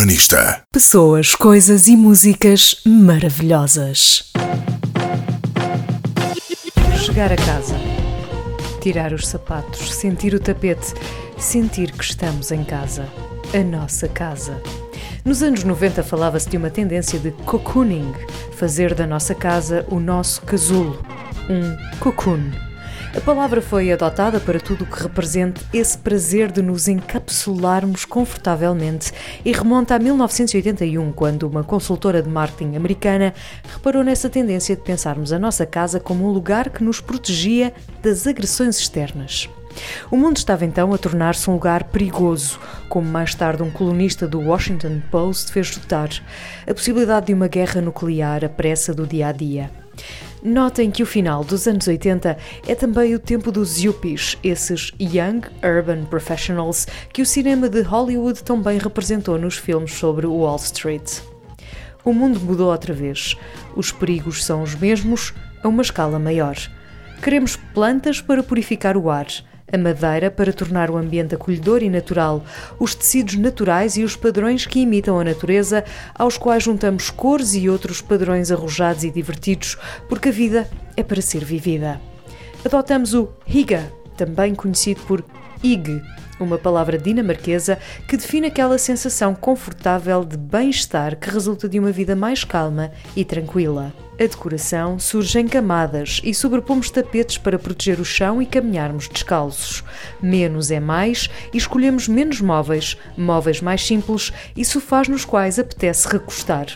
Urbanista. Pessoas, coisas e músicas maravilhosas. Chegar a casa. Tirar os sapatos, sentir o tapete, sentir que estamos em casa. A nossa casa. Nos anos 90 falava-se de uma tendência de cocooning, fazer da nossa casa o nosso casulo, um cocoon. A palavra foi adotada para tudo o que represente esse prazer de nos encapsularmos confortavelmente e remonta a 1981, quando uma consultora de marketing americana reparou nessa tendência de pensarmos a nossa casa como um lugar que nos protegia das agressões externas. O mundo estava então a tornar-se um lugar perigoso, como mais tarde um colunista do Washington Post fez notar. A possibilidade de uma guerra nuclear, a pressa do dia a dia. Notem que o final dos anos 80 é também o tempo dos yuppies, esses young urban professionals que o cinema de Hollywood também representou nos filmes sobre Wall Street. O mundo mudou outra vez. Os perigos são os mesmos, a uma escala maior. Queremos plantas para purificar o ar a madeira para tornar o ambiente acolhedor e natural, os tecidos naturais e os padrões que imitam a natureza, aos quais juntamos cores e outros padrões arrojados e divertidos, porque a vida é para ser vivida. Adotamos o Higa, também conhecido por Ig, uma palavra dinamarquesa que define aquela sensação confortável de bem-estar que resulta de uma vida mais calma e tranquila. A decoração surge em camadas e sobrepomos tapetes para proteger o chão e caminharmos descalços. Menos é mais e escolhemos menos móveis, móveis mais simples e sofás nos quais apetece recostar.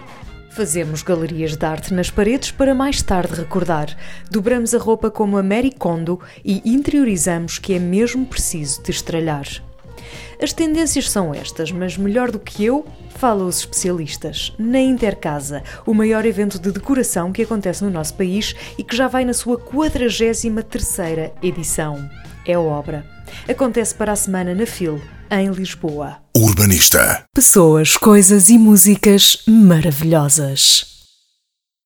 Fazemos galerias de arte nas paredes para mais tarde recordar. Dobramos a roupa como a Mary Kondo e interiorizamos que é mesmo preciso destralhar. As tendências são estas, mas melhor do que eu, falam os especialistas. Na Intercasa, o maior evento de decoração que acontece no nosso país e que já vai na sua 43ª edição. É obra. Acontece para a semana na FIL, em Lisboa. Urbanista. Pessoas, coisas e músicas maravilhosas.